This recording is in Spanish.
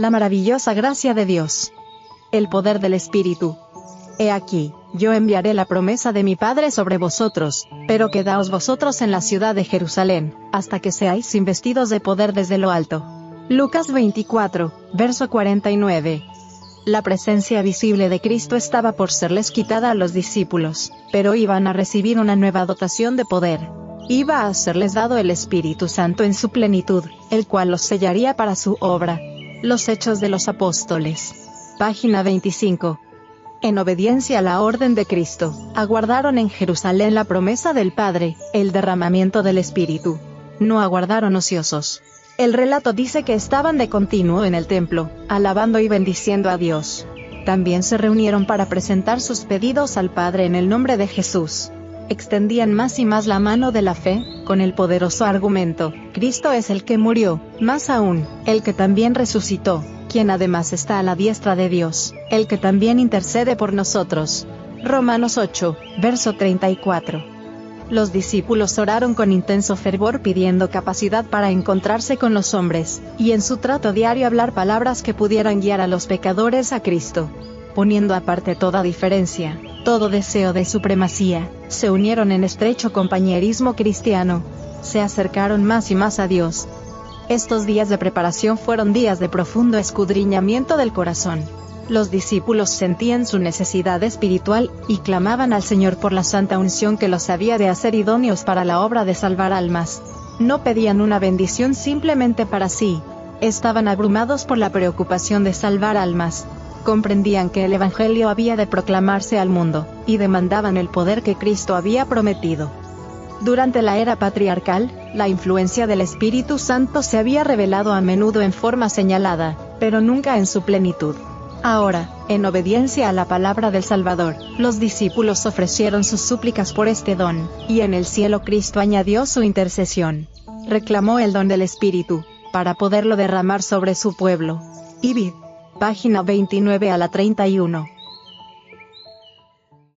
La maravillosa gracia de Dios. El poder del Espíritu. He aquí, yo enviaré la promesa de mi Padre sobre vosotros, pero quedaos vosotros en la ciudad de Jerusalén, hasta que seáis investidos de poder desde lo alto. Lucas 24, verso 49. La presencia visible de Cristo estaba por serles quitada a los discípulos, pero iban a recibir una nueva dotación de poder. Iba a serles dado el Espíritu Santo en su plenitud, el cual los sellaría para su obra. Los Hechos de los Apóstoles. Página 25. En obediencia a la orden de Cristo, aguardaron en Jerusalén la promesa del Padre, el derramamiento del Espíritu. No aguardaron ociosos. El relato dice que estaban de continuo en el templo, alabando y bendiciendo a Dios. También se reunieron para presentar sus pedidos al Padre en el nombre de Jesús. Extendían más y más la mano de la fe, con el poderoso argumento, Cristo es el que murió, más aún, el que también resucitó, quien además está a la diestra de Dios, el que también intercede por nosotros. Romanos 8, verso 34. Los discípulos oraron con intenso fervor pidiendo capacidad para encontrarse con los hombres, y en su trato diario hablar palabras que pudieran guiar a los pecadores a Cristo. Poniendo aparte toda diferencia, todo deseo de supremacía, se unieron en estrecho compañerismo cristiano. Se acercaron más y más a Dios. Estos días de preparación fueron días de profundo escudriñamiento del corazón los discípulos sentían su necesidad espiritual, y clamaban al Señor por la santa unción que los había de hacer idóneos para la obra de salvar almas. No pedían una bendición simplemente para sí. Estaban abrumados por la preocupación de salvar almas. Comprendían que el Evangelio había de proclamarse al mundo, y demandaban el poder que Cristo había prometido. Durante la era patriarcal, la influencia del Espíritu Santo se había revelado a menudo en forma señalada, pero nunca en su plenitud. Ahora, en obediencia a la palabra del Salvador, los discípulos ofrecieron sus súplicas por este don, y en el cielo Cristo añadió su intercesión. Reclamó el don del Espíritu, para poderlo derramar sobre su pueblo. Ibid. Página 29 a la 31.